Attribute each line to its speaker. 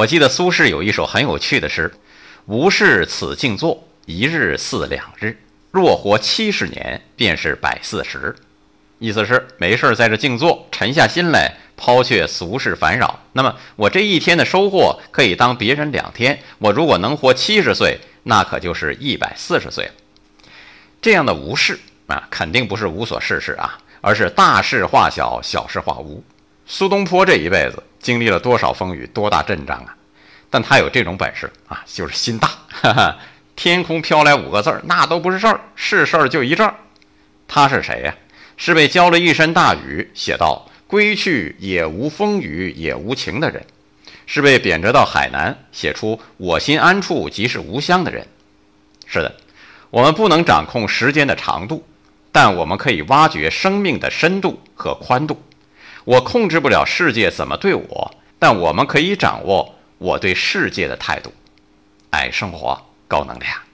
Speaker 1: 我记得苏轼有一首很有趣的诗：“无事此静坐，一日似两日。若活七十年，便是百四十。”意思是没事在这静坐，沉下心来，抛却俗世烦扰。那么我这一天的收获可以当别人两天。我如果能活七十岁，那可就是一百四十岁了。这样的无事啊，肯定不是无所事事啊，而是大事化小，小事化无。苏东坡这一辈子经历了多少风雨，多大阵仗啊！但他有这种本事啊，就是心大。哈哈，天空飘来五个字儿，那都不是事儿，是事儿就一阵儿。他是谁呀？是被浇了一身大雨，写到“归去也无风雨也无晴”的人；是被贬谪到海南，写出“我心安处即是吾乡”的人。是的，我们不能掌控时间的长度，但我们可以挖掘生命的深度和宽度。我控制不了世界怎么对我，但我们可以掌握我对世界的态度。爱生活，高能量。